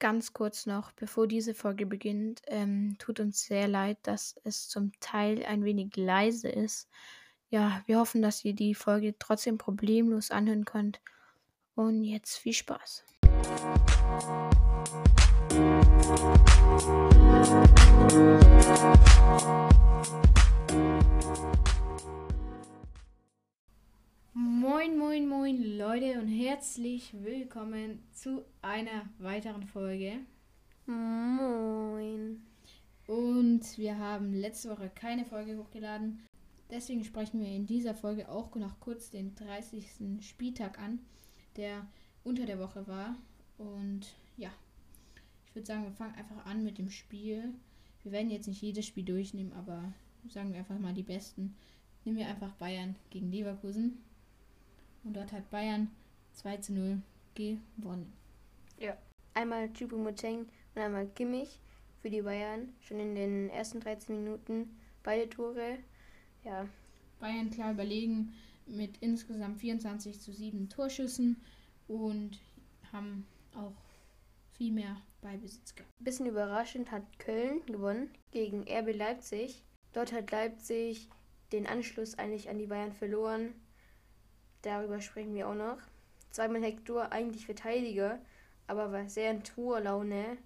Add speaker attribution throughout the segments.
Speaker 1: ganz kurz noch, bevor diese Folge beginnt, ähm, tut uns sehr leid, dass es zum Teil ein wenig leise ist. Ja, wir hoffen, dass ihr die Folge trotzdem problemlos anhören könnt. Und jetzt viel Spaß. Moin, moin, moin, Leute und herzlich willkommen zu einer weiteren Folge.
Speaker 2: Moin.
Speaker 1: Und wir haben letzte Woche keine Folge hochgeladen. Deswegen sprechen wir in dieser Folge auch noch kurz den 30. Spieltag an, der unter der Woche war. Und ja, ich würde sagen, wir fangen einfach an mit dem Spiel. Wir werden jetzt nicht jedes Spiel durchnehmen, aber sagen wir einfach mal die besten. Nehmen wir einfach Bayern gegen Leverkusen. Und dort hat Bayern 2 zu 0 gewonnen.
Speaker 2: Ja. Einmal Choupo-Moteng und einmal Kimmich für die Bayern. Schon in den ersten 13 Minuten beide Tore. Ja.
Speaker 1: Bayern klar überlegen mit insgesamt 24 zu 7 Torschüssen und haben auch viel mehr Ballbesitz gehabt.
Speaker 2: Bisschen überraschend hat Köln gewonnen gegen RB Leipzig. Dort hat Leipzig den Anschluss eigentlich an die Bayern verloren. Darüber sprechen wir auch noch. Zweimal Hector, eigentlich Verteidiger, aber war sehr in Torlaune.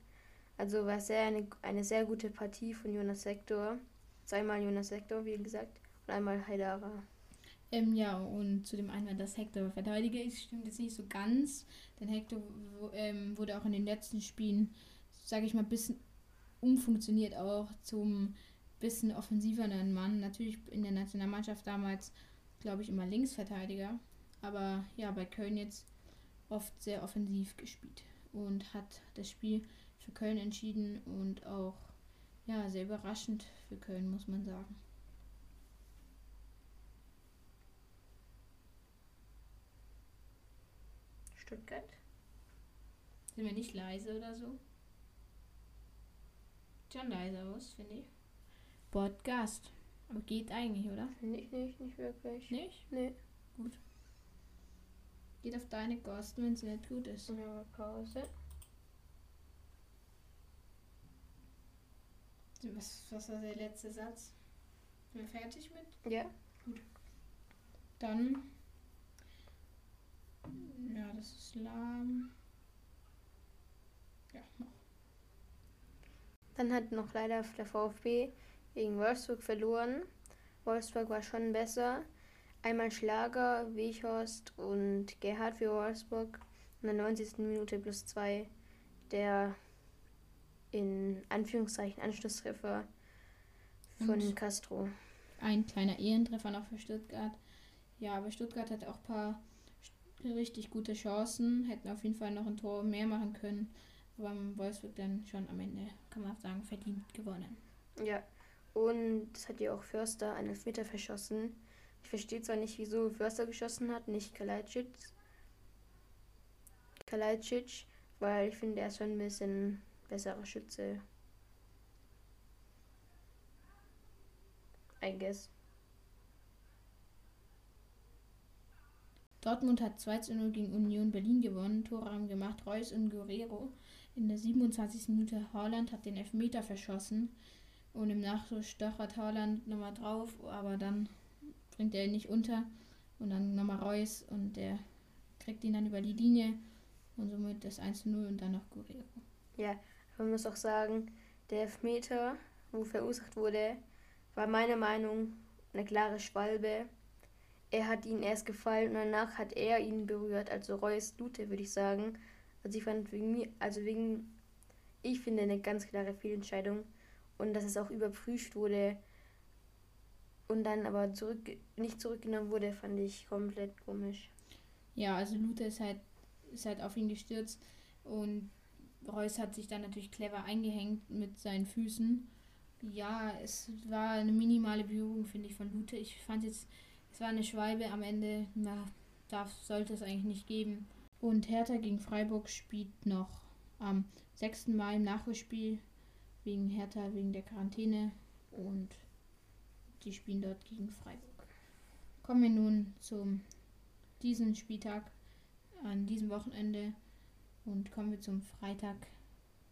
Speaker 2: Also war sehr eine, eine sehr gute Partie von Jonas Hector. Zweimal Jonas Hector, wie gesagt, und einmal Haidara.
Speaker 1: Ähm, ja, und zu dem Einwand, dass Hector Verteidiger ist, stimmt jetzt nicht so ganz. Denn Hector ähm, wurde auch in den letzten Spielen, sage ich mal, ein bisschen umfunktioniert auch zum bisschen offensiveren Mann. Natürlich in der Nationalmannschaft damals glaube ich, immer Linksverteidiger. Aber ja, bei Köln jetzt oft sehr offensiv gespielt und hat das Spiel für Köln entschieden und auch ja, sehr überraschend für Köln, muss man sagen.
Speaker 2: Stuttgart.
Speaker 1: Sind wir nicht leise oder so? Schon leise aus, finde ich. Podcast. Aber geht eigentlich, oder?
Speaker 2: Nicht, nicht, nicht wirklich.
Speaker 1: Nicht?
Speaker 2: Nee.
Speaker 1: Gut. Geht auf deine Kosten, wenn es nicht gut ist.
Speaker 2: Ja, Pause.
Speaker 1: Was, was war der letzte Satz? Sind wir fertig mit?
Speaker 2: Ja.
Speaker 1: Gut. Dann. Ja, das ist lahm. Ja, noch.
Speaker 2: Dann hat noch leider der VfB gegen Wolfsburg verloren. Wolfsburg war schon besser. Einmal Schlager, Wichhorst und Gerhard für Wolfsburg. In der 90. Minute plus zwei der in Anführungszeichen Anschlusstreffer von
Speaker 1: Und
Speaker 2: Castro.
Speaker 1: Ein kleiner Ehrentreffer noch für Stuttgart. Ja, aber Stuttgart hat auch ein paar richtig gute Chancen. Hätten auf jeden Fall noch ein Tor mehr machen können. Aber Wolfsburg dann schon am Ende, kann man sagen, verdient gewonnen.
Speaker 2: Ja. Und es hat ja auch Förster einen Elfmeter verschossen. Ich verstehe zwar nicht, wieso Förster geschossen hat, nicht Kalajdzic. Kalajdzic, weil ich finde, er ist schon ein bisschen besserer Schütze. I guess.
Speaker 1: Dortmund hat 2 zu 0 gegen Union Berlin gewonnen. Tore haben gemacht Reus und Guerrero. In der 27. Minute Haaland hat den Elfmeter verschossen. Und im Nachschuss stochert Haaland nochmal drauf, aber dann bringt er ihn nicht unter. Und dann nochmal Reus und der kriegt ihn dann über die Linie. Und somit das 1 zu 0 und dann noch Guerrero.
Speaker 2: Ja, man muss auch sagen, der Elfmeter, wo verursacht wurde, war meiner Meinung eine klare Schwalbe. Er hat ihn erst gefallen und danach hat er ihn berührt, also Reus Lute, würde ich sagen. Also ich fand wegen mir, also wegen, ich finde eine ganz klare Fehlentscheidung und dass es auch überprüft wurde und dann aber zurück, nicht zurückgenommen wurde, fand ich komplett komisch.
Speaker 1: Ja, also Luther ist halt, ist halt auf ihn gestürzt und Reus hat sich dann natürlich clever eingehängt mit seinen Füßen. Ja, es war eine minimale Berührung, finde ich, von Lute. Ich fand jetzt, es war eine Schwalbe am Ende, na, darf, sollte es eigentlich nicht geben. Und Hertha gegen Freiburg spielt noch am 6. Mai im Nachholspiel wegen Hertha, wegen der Quarantäne und die spielen dort gegen Freiburg. Kommen wir nun zum diesen Spieltag an diesem Wochenende und kommen wir zum Freitag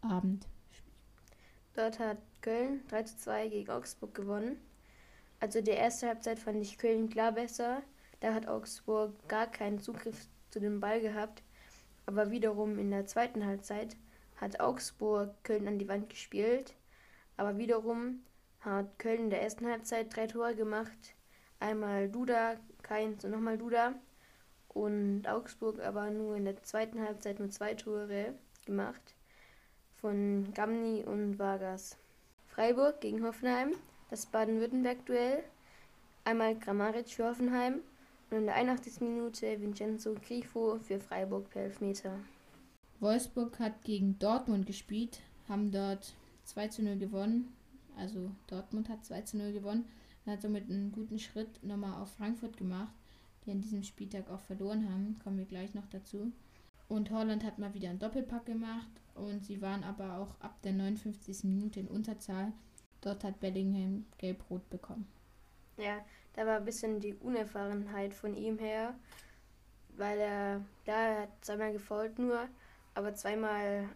Speaker 1: Abend.
Speaker 2: Dort hat Köln 3 zu 2 gegen Augsburg gewonnen. Also die erste Halbzeit fand ich Köln klar besser. Da hat Augsburg gar keinen Zugriff zu dem Ball gehabt. Aber wiederum in der zweiten Halbzeit hat Augsburg Köln an die Wand gespielt. Aber wiederum hat Köln in der ersten Halbzeit drei Tore gemacht. Einmal Duda, Keins und nochmal Duda. Und Augsburg aber nur in der zweiten Halbzeit nur zwei Tore gemacht. Von Gamni und Vargas. Freiburg gegen Hoffenheim, das Baden-Württemberg-Duell. Einmal Grammaric für Hoffenheim und in der 81. Minute Vincenzo Grifo für Freiburg per Elfmeter.
Speaker 1: Wolfsburg hat gegen Dortmund gespielt, haben dort 2 zu 0 gewonnen. Also Dortmund hat 2 zu 0 gewonnen und hat somit einen guten Schritt nochmal auf Frankfurt gemacht, die an diesem Spieltag auch verloren haben. Kommen wir gleich noch dazu. Und Holland hat mal wieder einen Doppelpack gemacht und sie waren aber auch ab der 59. Minute in Unterzahl. Dort hat Bellingham gelb-rot bekommen.
Speaker 2: Ja, da war ein bisschen die Unerfahrenheit von ihm her, weil er, da er hat zweimal gefault nur, aber zweimal,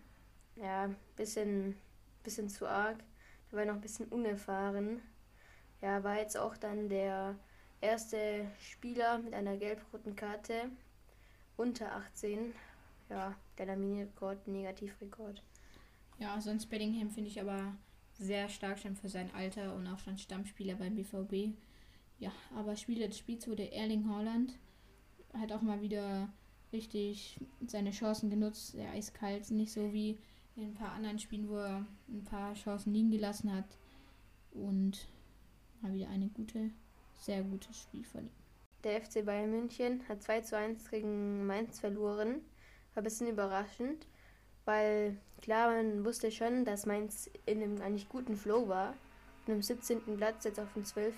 Speaker 2: ja, bisschen, bisschen zu arg. Da war noch ein bisschen unerfahren. Ja, war jetzt auch dann der erste Spieler mit einer gelb-roten Karte unter 18. Ja, der Laminierrekord, Negativrekord.
Speaker 1: Ja, sonst Bellingham finde ich aber sehr stark schon für sein Alter und auch schon Stammspieler beim BVB. Ja, aber Spieler des Spiels wurde Erling Haaland. Hat auch mal wieder richtig seine Chancen genutzt, sehr eiskalt, nicht so wie in ein paar anderen Spielen, wo er ein paar Chancen liegen gelassen hat. Und mal wieder eine gute, sehr gutes Spiel von ihm.
Speaker 2: Der FC Bayern München hat 2 zu 1 gegen Mainz verloren. War ein bisschen überraschend, weil klar, man wusste schon, dass Mainz in einem eigentlich guten Flow war. Von dem 17. Platz jetzt auf dem 12.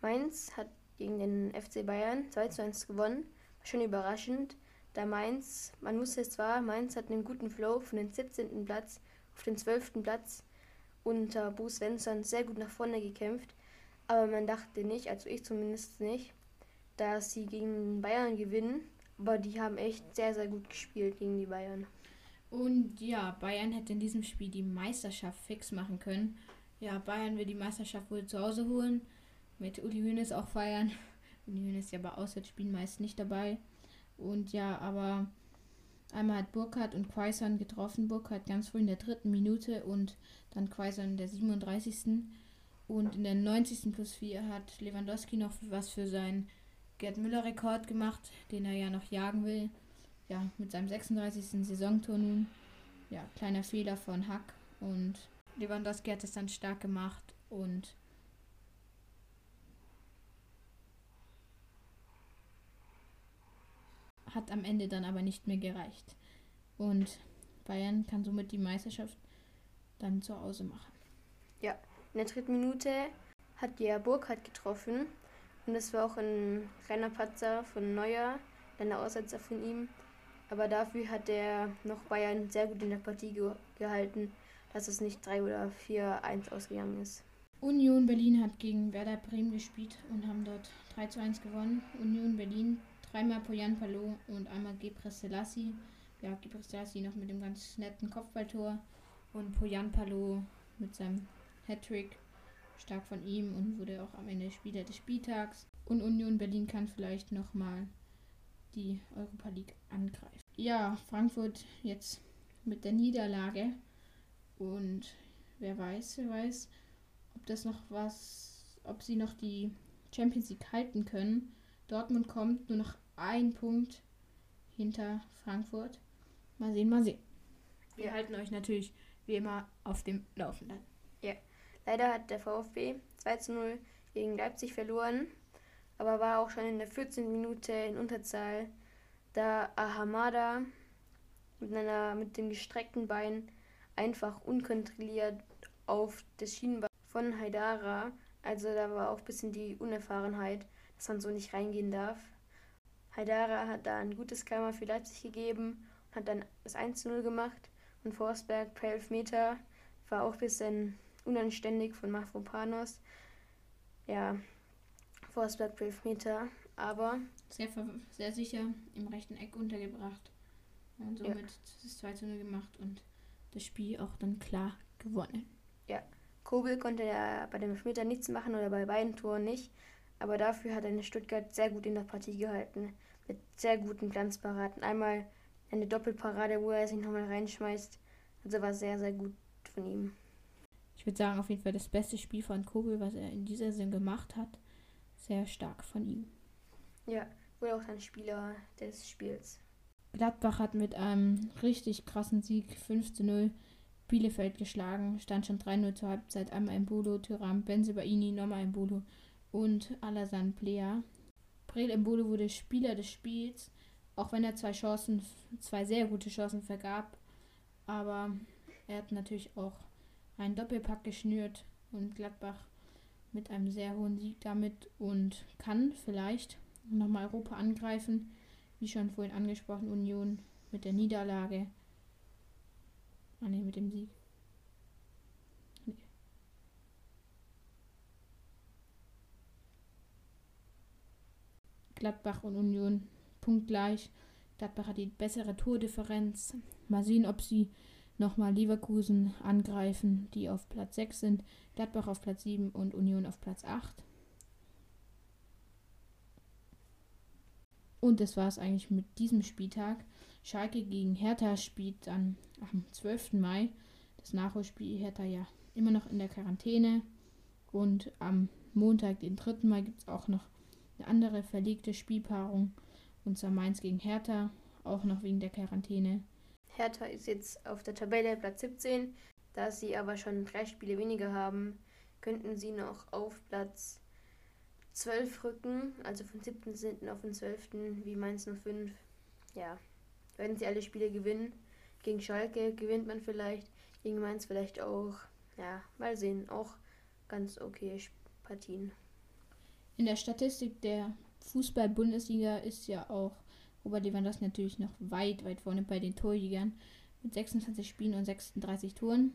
Speaker 2: Mainz hat gegen den FC Bayern 2 zu 1 gewonnen. War schon überraschend, da Mainz, man wusste es zwar, Mainz hat einen guten Flow von den 17. Platz auf den 12. Platz unter Bo Svensson sehr gut nach vorne gekämpft. Aber man dachte nicht, also ich zumindest nicht, dass sie gegen Bayern gewinnen. Aber die haben echt sehr, sehr gut gespielt gegen die Bayern.
Speaker 1: Und ja, Bayern hätte in diesem Spiel die Meisterschaft fix machen können. Ja, Bayern will die Meisterschaft wohl zu Hause holen. Mit Uli Hoeneß auch feiern. Uli Hoeneß ist ja bei Auswärtsspielen meist nicht dabei. Und ja, aber einmal hat Burkhardt und Quaison getroffen. Burkhardt ganz früh in der dritten Minute und dann Quaison in der 37. Und in der 90. plus 4 hat Lewandowski noch was für seinen Gerd Müller-Rekord gemacht, den er ja noch jagen will. Ja, mit seinem 36. Saisontor nun. Ja, kleiner Fehler von Hack. Und Lewandowski hat es dann stark gemacht und hat am Ende dann aber nicht mehr gereicht. Und Bayern kann somit die Meisterschaft dann zu Hause machen.
Speaker 2: Ja, in der dritten Minute hat der Burkhardt getroffen. Und es war auch ein kleiner Patzer von Neuer, dann der Aussetzer von ihm. Aber dafür hat er noch Bayern sehr gut in der Partie ge gehalten, dass es nicht 3 oder 4-1 ausgegangen ist.
Speaker 1: Union Berlin hat gegen Werder Bremen gespielt und haben dort 3 zu 1 gewonnen. Union Berlin dreimal Poyan Palo und einmal Gebre Selassie. Ja, Gebre Selassie noch mit dem ganz netten Kopfballtor und Poyan Palo mit seinem Hattrick stark von ihm und wurde auch am Ende Spieler des Spieltags. Und Union Berlin kann vielleicht nochmal die Europa League angreifen. Ja, Frankfurt jetzt mit der Niederlage. Und wer weiß, wer weiß, ob das noch was, ob sie noch die Champions League halten können. Dortmund kommt nur noch ein Punkt hinter Frankfurt. Mal sehen, mal sehen. Wir ja. halten euch natürlich wie immer auf dem Laufenden.
Speaker 2: Ja, leider hat der VfB 2 zu 0 gegen Leipzig verloren, aber war auch schon in der 14. Minute in Unterzahl, da Ahamada mit, einer, mit dem gestreckten Bein einfach unkontrolliert auf das Schienenbein von Haidara, also da war auch ein bisschen die Unerfahrenheit, dass man so nicht reingehen darf. Haidara hat da ein gutes Karma für Leipzig gegeben und hat dann das 1-0 gemacht. Und Forsberg per Elfmeter war auch ein bisschen unanständig von Mafropanos. Ja, Forsberg per Elfmeter, aber.
Speaker 1: Sehr, sehr sicher im rechten Eck untergebracht. Und somit ja. das 2 0 gemacht und das Spiel auch dann klar gewonnen.
Speaker 2: Ja, Kobel konnte ja bei dem Schmitter nichts machen oder bei beiden Toren nicht. Aber dafür hat er in Stuttgart sehr gut in der Partie gehalten. Mit sehr guten Glanzparaden. Einmal eine Doppelparade, wo er sich nochmal reinschmeißt. Also war sehr, sehr gut von ihm.
Speaker 1: Ich würde sagen, auf jeden Fall das beste Spiel von Kobel, was er in dieser Saison gemacht hat. Sehr stark von ihm.
Speaker 2: Ja, wurde auch dann Spieler des Spiels.
Speaker 1: Gladbach hat mit einem richtig krassen Sieg 5 zu 0 Bielefeld geschlagen. Stand schon 3-0 zur Halbzeit. Einmal ein Bolo, Tyram, Benzebaini, nochmal ein Bolo und Alassane Plea. Brel Embolo wurde Spieler des Spiels, auch wenn er zwei Chancen, zwei sehr gute Chancen vergab. Aber er hat natürlich auch einen Doppelpack geschnürt und Gladbach mit einem sehr hohen Sieg damit und kann vielleicht nochmal Europa angreifen. Wie schon vorhin angesprochen, Union mit der Niederlage. Ah ne, mit dem Sieg. Nee. Gladbach und Union punktgleich. Gladbach hat die bessere Tordifferenz. Mal sehen, ob sie nochmal Leverkusen angreifen, die auf Platz 6 sind. Gladbach auf Platz 7 und Union auf Platz 8. Und das war es eigentlich mit diesem Spieltag. Schalke gegen Hertha spielt dann am 12. Mai. Das Nachholspiel Hertha ja immer noch in der Quarantäne. Und am Montag, den 3. Mai, gibt es auch noch eine andere verlegte Spielpaarung. Und zwar Mainz gegen Hertha, auch noch wegen der Quarantäne.
Speaker 2: Hertha ist jetzt auf der Tabelle Platz 17. Da sie aber schon drei Spiele weniger haben, könnten sie noch auf Platz 12 rücken, also von 7. auf den 12. wie Mainz 05. Ja, werden sie alle Spiele gewinnen. Gegen Schalke gewinnt man vielleicht, gegen Mainz vielleicht auch. Ja, mal sehen. Auch ganz okay Partien.
Speaker 1: In der Statistik der Fußball-Bundesliga ist ja auch Robert Lewandowski natürlich noch weit, weit vorne bei den Torjägern mit 26 Spielen und 36 Toren.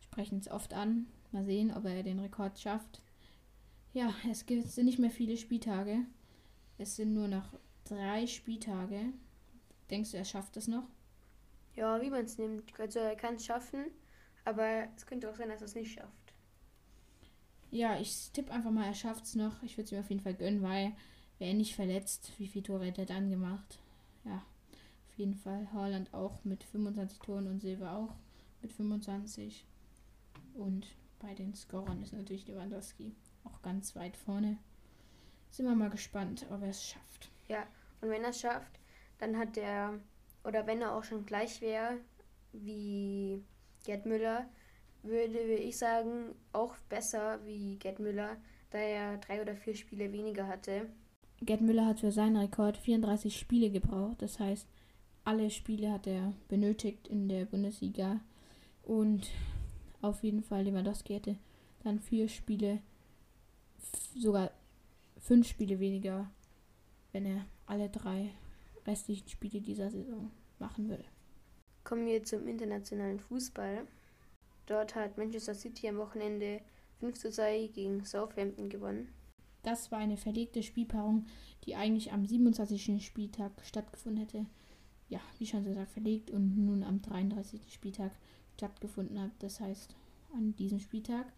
Speaker 1: Sprechen es oft an. Mal sehen, ob er den Rekord schafft. Ja, es sind nicht mehr viele Spieltage. Es sind nur noch drei Spieltage. Denkst du, er schafft es noch?
Speaker 2: Ja, wie man es nimmt. Also er kann es schaffen, aber es könnte auch sein, dass er es nicht schafft.
Speaker 1: Ja, ich tippe einfach mal, er schafft es noch. Ich würde es ihm auf jeden Fall gönnen, weil wäre nicht verletzt, wie viele Tore hätte er dann gemacht? Ja, auf jeden Fall. Holland auch mit 25 Toren und Silber auch mit 25. Und bei den Scorern ist natürlich Lewandowski auch ganz weit vorne. Sind wir mal gespannt, ob er es schafft.
Speaker 2: Ja, und wenn er es schafft, dann hat er, oder wenn er auch schon gleich wäre wie Gerd Müller, würde, ich sagen, auch besser wie Gerd Müller, da er drei oder vier Spiele weniger hatte.
Speaker 1: Gerd Müller hat für seinen Rekord 34 Spiele gebraucht. Das heißt, alle Spiele hat er benötigt in der Bundesliga. Und auf jeden Fall Lewandowski hätte dann vier Spiele, sogar fünf Spiele weniger, wenn er alle drei restlichen Spiele dieser Saison machen würde.
Speaker 2: Kommen wir zum internationalen Fußball. Dort hat Manchester City am Wochenende 5 zu 2 gegen Southampton gewonnen.
Speaker 1: Das war eine verlegte Spielpaarung, die eigentlich am 27. Spieltag stattgefunden hätte. Ja, wie schon gesagt, verlegt und nun am 33. Spieltag stattgefunden hat. Das heißt, an diesem Spieltag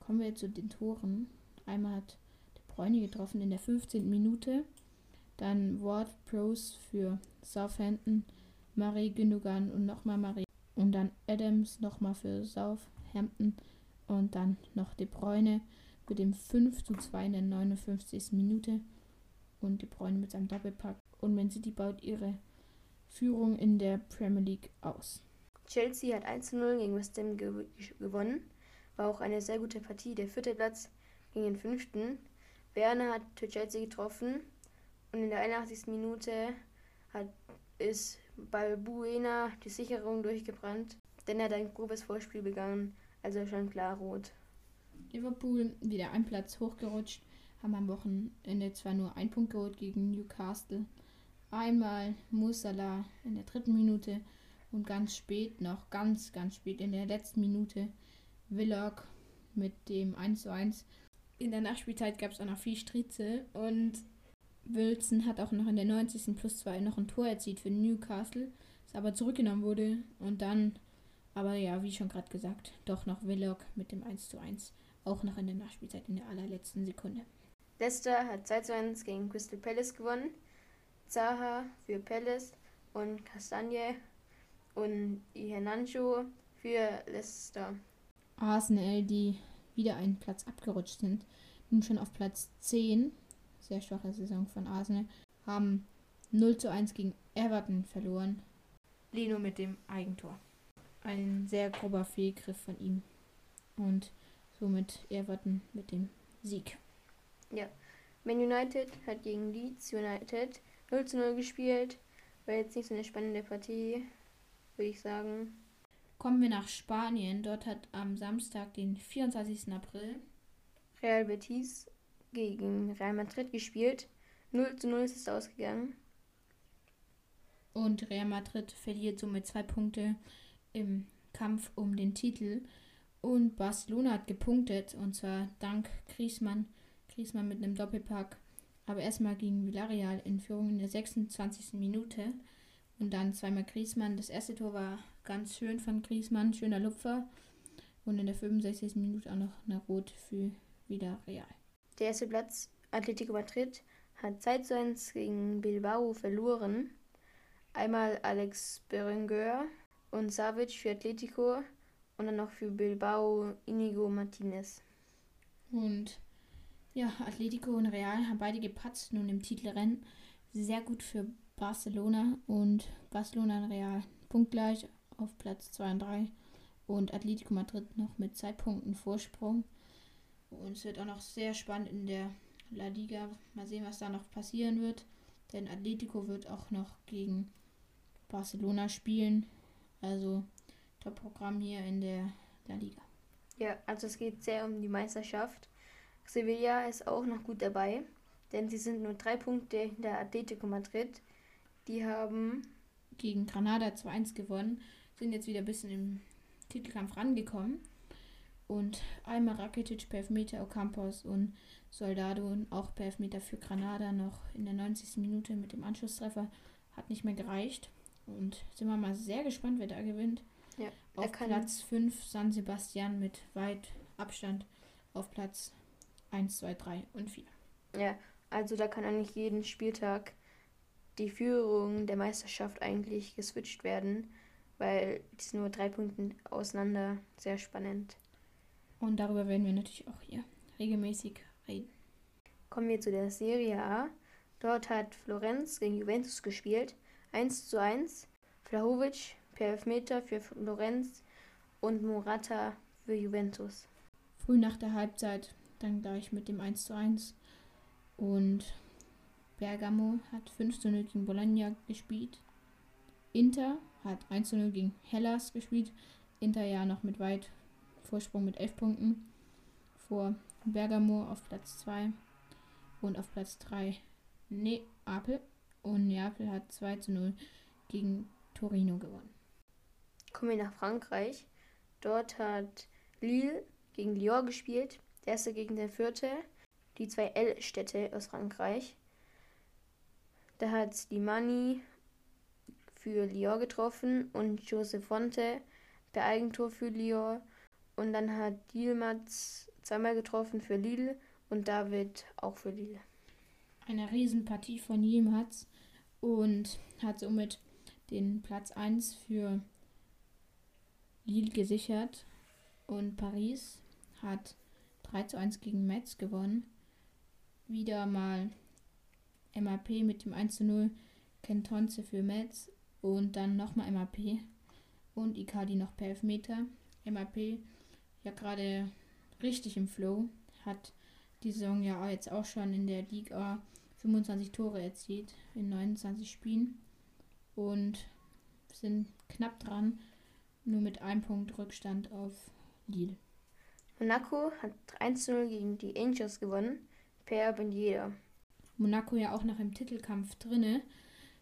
Speaker 1: kommen wir zu den Toren. Einmal hat De Bruyne getroffen in der 15. Minute dann Ward Pros für Southampton, Marie Gündogan und nochmal Marie. Und dann Adams nochmal für Southampton. Und dann noch De Bruyne mit dem 5 zu 2 in der 59. Minute. Und De Bruyne mit seinem Doppelpack. Und Man City baut ihre Führung in der Premier League aus.
Speaker 2: Chelsea hat 1 zu 0 gegen West Ham gew gewonnen. War auch eine sehr gute Partie. Der vierte Platz gegen den fünften. Werner hat für Chelsea getroffen und in der 81. Minute hat, ist Balbuena die Sicherung durchgebrannt, denn er hat ein grobes Vorspiel begangen, also schon klar rot.
Speaker 1: Liverpool wieder ein Platz hochgerutscht, haben am Wochenende zwar nur ein Punkt geholt gegen Newcastle. Einmal Musala in der dritten Minute und ganz spät, noch ganz, ganz spät in der letzten Minute, Willock mit dem 1:1. In der Nachspielzeit gab es auch noch viel Stritze und Wilson hat auch noch in der 90. plus 2 noch ein Tor erzielt für Newcastle, das aber zurückgenommen wurde und dann Aber ja, wie schon gerade gesagt, doch noch Willock mit dem 1 zu 1. Auch noch in der Nachspielzeit in der allerletzten Sekunde.
Speaker 2: Leicester hat 2 zu 1 gegen Crystal Palace gewonnen. Zaha für Palace und Castagne und Ihenancho für Leicester.
Speaker 1: Arsenal, die wieder einen Platz abgerutscht sind, nun schon auf Platz 10, sehr schwache Saison von Arsenal, haben 0 zu 1 gegen Everton verloren. Lino mit dem Eigentor. Ein sehr grober Fehlgriff von ihm. Und somit Everton mit dem Sieg.
Speaker 2: Ja. Man United hat gegen Leeds United 0 zu 0 gespielt. War jetzt nicht so eine spannende Partie, würde ich sagen.
Speaker 1: Kommen wir nach Spanien. Dort hat am Samstag, den 24. April,
Speaker 2: Real Betis gegen Real Madrid gespielt. 0 zu 0 ist es ausgegangen.
Speaker 1: Und Real Madrid verliert somit zwei Punkte im Kampf um den Titel. Und Barcelona hat gepunktet, und zwar dank Griezmann. Griezmann mit einem Doppelpack. Aber erstmal gegen Villarreal in Führung in der 26. Minute. Und dann zweimal Griezmann. Das erste Tor war ganz schön von Griezmann, schöner Lupfer. Und in der 65. Minute auch noch eine Rot für Villarreal.
Speaker 2: Der erste Platz, Atletico Madrid, hat 2 zu 1 gegen Bilbao verloren. Einmal Alex Berenguer und Savic für Atletico und dann noch für Bilbao Inigo Martinez.
Speaker 1: Und ja, Atletico und Real haben beide gepatzt nun im Titelrennen. Sehr gut für Barcelona und Barcelona und Real punktgleich auf Platz 2 und 3 und Atletico Madrid noch mit zwei Punkten Vorsprung. Und es wird auch noch sehr spannend in der La Liga. Mal sehen, was da noch passieren wird. Denn Atletico wird auch noch gegen Barcelona spielen. Also Top-Programm hier in der La Liga.
Speaker 2: Ja, also es geht sehr um die Meisterschaft. Sevilla ist auch noch gut dabei, denn sie sind nur drei Punkte hinter Atletico Madrid. Die haben
Speaker 1: gegen Granada 2-1 gewonnen, sind jetzt wieder ein bisschen im Titelkampf rangekommen. Und einmal Rakitic per Elfmeter, Ocampos und Soldado auch per Elfmeter für Granada noch in der 90. Minute mit dem Anschlusstreffer. Hat nicht mehr gereicht. Und sind wir mal sehr gespannt, wer da gewinnt.
Speaker 2: Ja,
Speaker 1: auf Platz 5 San Sebastian mit weit Abstand auf Platz 1, 2, 3 und 4.
Speaker 2: Ja, also da kann eigentlich jeden Spieltag die Führung der Meisterschaft eigentlich geswitcht werden, weil die sind nur drei Punkte auseinander. Sehr spannend.
Speaker 1: Und darüber werden wir natürlich auch hier regelmäßig reden.
Speaker 2: Kommen wir zu der Serie A. Dort hat Florenz gegen Juventus gespielt. 1 zu 1. Flahovic per Elfmeter für Florenz und Morata für Juventus.
Speaker 1: Früh nach der Halbzeit dann gleich mit dem 1 zu 1. Und Bergamo hat 5 zu 0 gegen Bologna gespielt. Inter hat 1 zu 0 gegen Hellas gespielt. Inter ja noch mit weit Vorsprung mit 11 Punkten vor Bergamo auf Platz 2 und auf Platz 3 Neapel. Und Neapel hat 2 zu 0 gegen Torino gewonnen.
Speaker 2: Kommen wir nach Frankreich. Dort hat Lille gegen Lyon gespielt. Der erste gegen den vierte. Die zwei L-Städte aus Frankreich. Da hat Slimani für Lyon getroffen und Joseph Fonte per Eigentor für Lyon. Und dann hat Dielmatz zweimal getroffen für Lille und David auch für Lille.
Speaker 1: Eine Riesenpartie von Dielmatz und hat somit den Platz 1 für Lille gesichert. Und Paris hat 3 zu 1 gegen Metz gewonnen. Wieder mal MAP mit dem 1 zu 0, Kentonze für Metz und dann nochmal MAP und Icardi noch per Elfmeter. MAP ja gerade richtig im Flow, hat die Saison ja jetzt auch schon in der Liga 25 Tore erzielt in 29 Spielen und sind knapp dran, nur mit einem Punkt Rückstand auf Lille.
Speaker 2: Monaco hat 1-0 gegen die Angels gewonnen, per Benjeda.
Speaker 1: Monaco ja auch noch im Titelkampf drinne.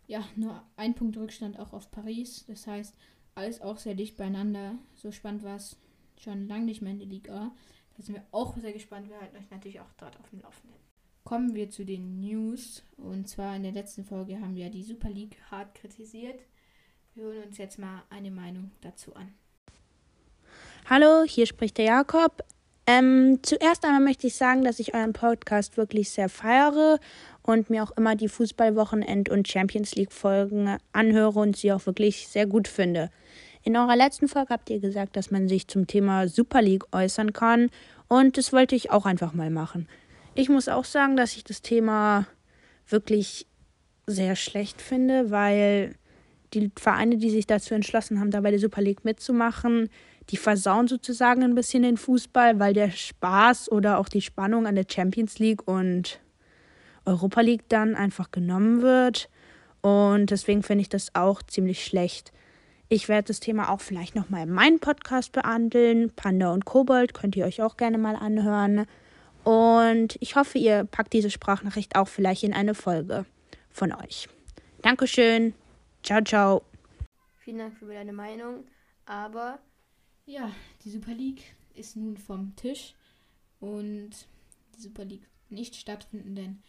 Speaker 1: Ja, nur ein Punkt Rückstand auch auf Paris. Das heißt, alles auch sehr dicht beieinander. So spannend war es schon lange nicht mehr in der Liga. Da sind wir auch sehr gespannt. Wir halten euch natürlich auch dort auf dem Laufenden. Kommen wir zu den News. Und zwar in der letzten Folge haben wir die Super League hart kritisiert. Wir hören uns jetzt mal eine Meinung dazu an.
Speaker 3: Hallo, hier spricht der Jakob. Ähm, zuerst einmal möchte ich sagen, dass ich euren Podcast wirklich sehr feiere und mir auch immer die Fußballwochenend- und Champions League-Folgen anhöre und sie auch wirklich sehr gut finde. In eurer letzten Folge habt ihr gesagt, dass man sich zum Thema Super League äußern kann und das wollte ich auch einfach mal machen. Ich muss auch sagen, dass ich das Thema wirklich sehr schlecht finde, weil die Vereine, die sich dazu entschlossen haben, da bei der Super League mitzumachen, die versauen sozusagen ein bisschen den Fußball, weil der Spaß oder auch die Spannung an der Champions League und Europa League dann einfach genommen wird. Und deswegen finde ich das auch ziemlich schlecht. Ich werde das Thema auch vielleicht nochmal in meinem Podcast behandeln. Panda und Kobold könnt ihr euch auch gerne mal anhören. Und ich hoffe, ihr packt diese Sprachnachricht auch vielleicht in eine Folge von euch. Dankeschön. Ciao, ciao.
Speaker 2: Vielen Dank für deine Meinung. Aber
Speaker 1: Ja, die Super League ist nun vom Tisch und die Super League nicht stattfinden, denn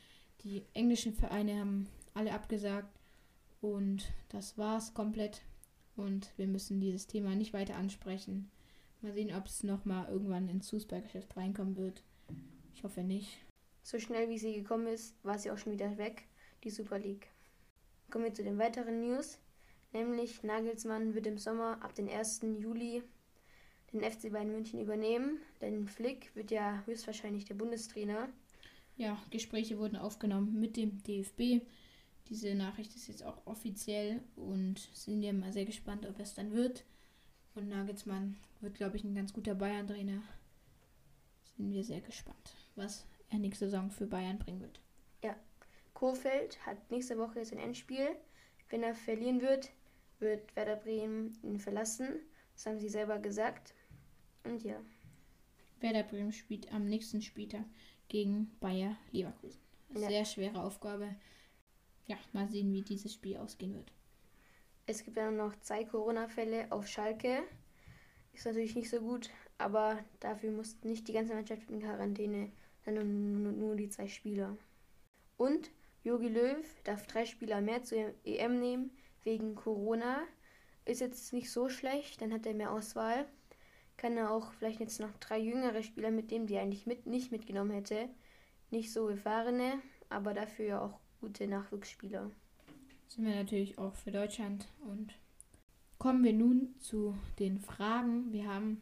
Speaker 1: die englischen Vereine haben alle abgesagt und das war's komplett und wir müssen dieses Thema nicht weiter ansprechen. Mal sehen, ob es nochmal irgendwann ins Fußballgeschäft reinkommen wird. Ich hoffe nicht.
Speaker 2: so schnell wie sie gekommen ist, war sie auch schon wieder weg, die Super League. Kommen wir zu den weiteren News. Nämlich Nagelsmann wird im Sommer ab dem 1. Juli den FC Bayern München übernehmen, denn Flick wird ja höchstwahrscheinlich der Bundestrainer.
Speaker 1: Ja, Gespräche wurden aufgenommen mit dem DFB. Diese Nachricht ist jetzt auch offiziell und sind ja mal sehr gespannt, ob es dann wird. Und Nagelsmann wird, glaube ich, ein ganz guter Bayern-Trainer. Sind wir sehr gespannt, was er nächste Saison für Bayern bringen wird.
Speaker 2: Kofeld hat nächste Woche sein Endspiel. Wenn er verlieren wird, wird Werder Bremen ihn verlassen. Das haben sie selber gesagt. Und ja,
Speaker 1: Werder Bremen spielt am nächsten Spieltag gegen Bayer Leverkusen.
Speaker 2: Ja.
Speaker 1: Sehr schwere Aufgabe. Ja, mal sehen, wie dieses Spiel ausgehen wird.
Speaker 2: es gibt dann noch zwei Corona-Fälle auf Schalke. Ist natürlich nicht so gut, aber dafür mussten nicht die ganze Mannschaft in Quarantäne, sondern nur, nur die zwei Spieler. Und Jogi Löw darf drei Spieler mehr zur EM nehmen wegen Corona. Ist jetzt nicht so schlecht, dann hat er mehr Auswahl. Kann er auch vielleicht jetzt noch drei jüngere Spieler mitnehmen, die er eigentlich mit, nicht mitgenommen hätte. Nicht so erfahrene, aber dafür ja auch gute Nachwuchsspieler.
Speaker 1: sind wir natürlich auch für Deutschland. Und kommen wir nun zu den Fragen. Wir haben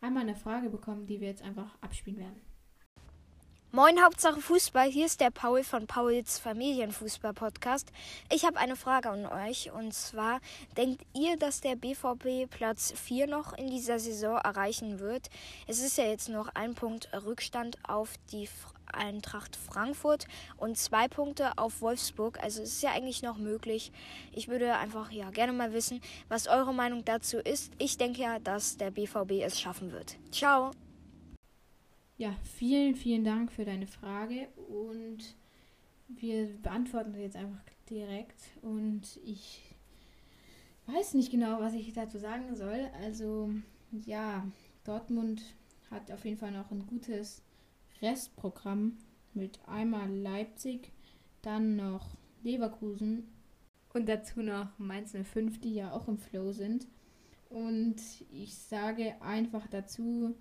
Speaker 1: einmal eine Frage bekommen, die wir jetzt einfach abspielen werden.
Speaker 4: Moin, Hauptsache Fußball. Hier ist der Paul von Pauls Familienfußball-Podcast. Ich habe eine Frage an euch und zwar: Denkt ihr, dass der BVB Platz 4 noch in dieser Saison erreichen wird? Es ist ja jetzt noch ein Punkt Rückstand auf die Eintracht Frankfurt und zwei Punkte auf Wolfsburg. Also es ist ja eigentlich noch möglich. Ich würde einfach ja gerne mal wissen, was eure Meinung dazu ist. Ich denke ja, dass der BVB es schaffen wird. Ciao.
Speaker 1: Ja, vielen, vielen Dank für deine Frage und wir beantworten sie jetzt einfach direkt und ich weiß nicht genau, was ich dazu sagen soll. Also ja, Dortmund hat auf jeden Fall noch ein gutes Restprogramm mit einmal Leipzig, dann noch Leverkusen und dazu noch Mainz 05, die ja auch im Flow sind. Und ich sage einfach dazu,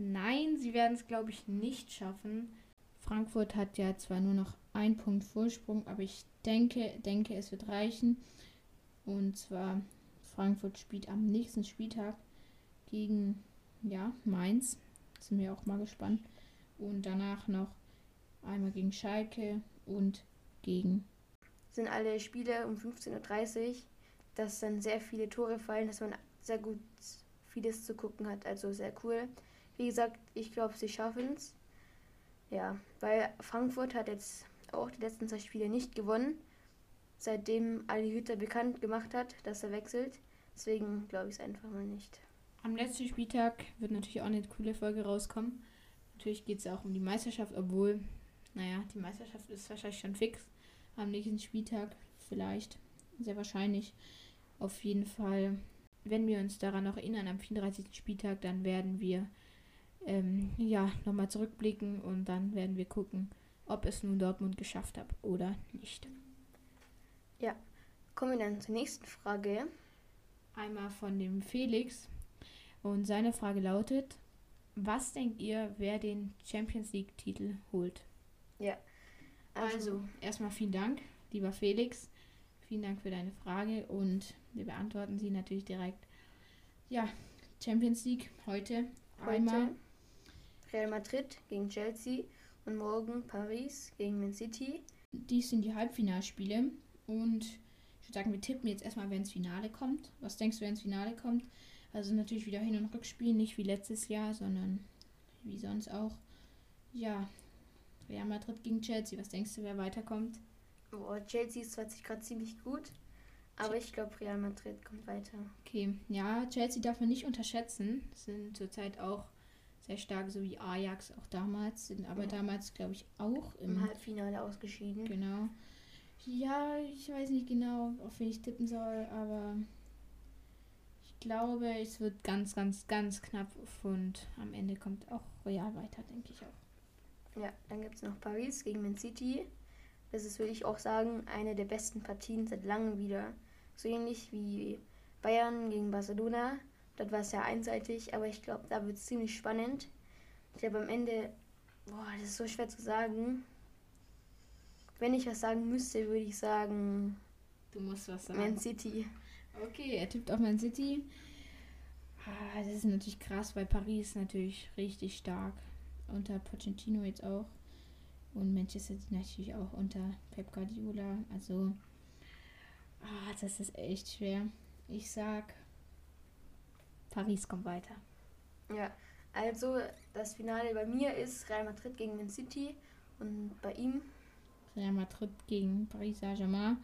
Speaker 1: Nein, sie werden es, glaube ich, nicht schaffen. Frankfurt hat ja zwar nur noch einen Punkt Vorsprung, aber ich denke, denke, es wird reichen. Und zwar, Frankfurt spielt am nächsten Spieltag gegen, ja, Mainz. Sind wir auch mal gespannt. Und danach noch einmal gegen Schalke und gegen.
Speaker 2: sind alle Spiele um 15.30 Uhr, dass dann sehr viele Tore fallen, dass man sehr gut vieles zu gucken hat. Also sehr cool. Wie gesagt, ich glaube, sie schaffen es. Ja, weil Frankfurt hat jetzt auch die letzten zwei Spiele nicht gewonnen, seitdem Ali Hütter bekannt gemacht hat, dass er wechselt. Deswegen glaube ich es einfach mal nicht.
Speaker 1: Am letzten Spieltag wird natürlich auch eine coole Folge rauskommen. Natürlich geht es auch um die Meisterschaft, obwohl, naja, die Meisterschaft ist wahrscheinlich schon fix. Am nächsten Spieltag vielleicht, sehr wahrscheinlich. Auf jeden Fall, wenn wir uns daran noch erinnern, am 34. Spieltag, dann werden wir ähm, ja nochmal zurückblicken und dann werden wir gucken, ob es nun Dortmund geschafft hat oder nicht.
Speaker 2: Kommen wir dann zur nächsten Frage.
Speaker 1: Einmal von dem Felix. Und seine Frage lautet, was denkt ihr, wer den Champions League-Titel holt?
Speaker 2: Ja.
Speaker 1: Also,
Speaker 2: Also,
Speaker 1: erstmal vielen Dank, lieber Felix. Vielen Dank für deine Frage und wir beantworten sie natürlich direkt. Ja, Champions League heute, einmal.
Speaker 2: Real Madrid gegen Chelsea und morgen Paris gegen Man City.
Speaker 1: Dies sind die Halbfinalspiele und ich würde sagen, wir tippen jetzt erstmal, wer ins Finale kommt. Was denkst du, wer ins Finale kommt? Also natürlich wieder Hin- und Rückspiel, nicht wie letztes Jahr, sondern wie sonst auch. Ja, Real Madrid gegen Chelsea. Was denkst du, wer weiterkommt?
Speaker 2: Boah, Chelsea ist zwar gerade ziemlich gut, aber ich glaube Real Madrid kommt weiter.
Speaker 1: Okay, ja, Chelsea darf man nicht unterschätzen. Sind zurzeit auch sehr stark, so wie Ajax auch damals. Sind aber
Speaker 2: Ja.
Speaker 1: damals, glaube ich, auch
Speaker 2: Im
Speaker 1: im
Speaker 2: Halbfinale ausgeschieden.
Speaker 1: Genau. Ja, ich weiß nicht genau, auf wen ich tippen soll, aber ich glaube, es wird ganz, ganz, ganz knapp und am Ende kommt auch Real weiter, denke ich auch.
Speaker 2: Ja, dann gibt es noch Paris gegen Man City. Das ist, würde ich auch sagen, eine der besten Partien seit langem wieder. So ähnlich wie Bayern gegen Barcelona. Dort war es ja einseitig, aber ich glaube, da wird es ziemlich spannend. Ich glaube, am Ende, boah, das ist so schwer zu sagen. Wenn ich was sagen müsste, würde ich sagen
Speaker 1: Du musst was sagen.
Speaker 2: Man City.
Speaker 1: Okay, er tippt auf Man City. Ah, das ist natürlich krass, weil Paris natürlich richtig stark. Unter Pochettino jetzt auch. Und Manchester City natürlich auch unter Pep Guardiola. Also, ah, das ist echt schwer. Ich sag, Paris kommt weiter.
Speaker 2: Ja, also das Finale bei mir ist Real Madrid gegen Man City und bei ihm
Speaker 1: Real Madrid gegen Paris Saint-Germain.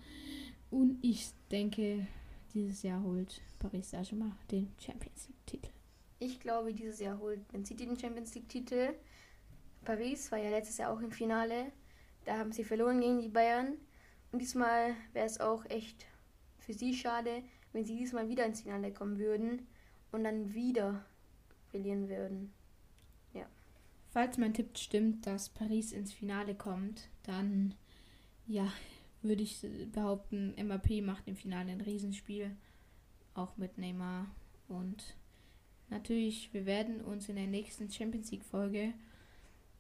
Speaker 1: Und ich denke, dieses Jahr holt Paris Saint-Germain den Champions League-Titel.
Speaker 2: Ich glaube, dieses Jahr holt Man City den Champions League-Titel. Paris war ja letztes Jahr auch im Finale. Da haben sie verloren gegen die Bayern. Und diesmal wäre es auch echt für sie schade, wenn sie diesmal wieder ins Finale kommen würden und dann wieder verlieren würden.
Speaker 1: Falls mein Tipp stimmt, dass Paris ins Finale kommt, dann ja, würde ich behaupten, Mbappé macht im Finale ein Riesenspiel. Auch mit Neymar. Und natürlich, wir werden uns in der nächsten Champions League Folge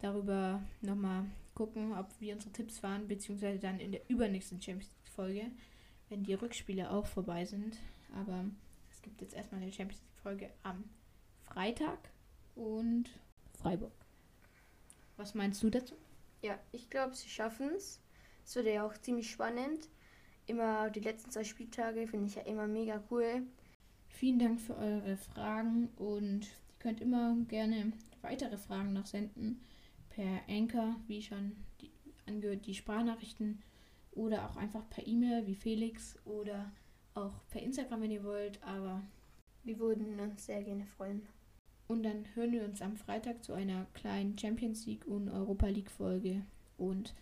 Speaker 1: darüber nochmal gucken, ob wie unsere Tipps waren, beziehungsweise dann in der übernächsten Champions League Folge, wenn die Rückspiele auch vorbei sind. Aber es gibt jetzt erstmal eine Champions League Folge am Freitag und Freiburg. Was meinst du dazu?
Speaker 2: Ja, ich glaube, sie schaffen es. Es wird ja auch ziemlich spannend. Immer die letzten zwei Spieltage finde ich ja immer mega cool.
Speaker 1: Vielen Dank für eure Fragen und ihr könnt immer gerne weitere Fragen noch senden per Anchor, wie schon die, angehört, die Sprachnachrichten oder auch einfach per E-Mail wie Felix oder auch per Instagram, wenn ihr wollt. Aber
Speaker 2: Wir würden uns sehr gerne freuen.
Speaker 1: und dann hören wir uns am Freitag zu einer kleinen Champions League und Europa League Folge. Und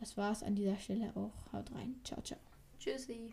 Speaker 1: das war's an dieser Stelle auch. Haut rein. Ciao, ciao.
Speaker 2: Tschüssi.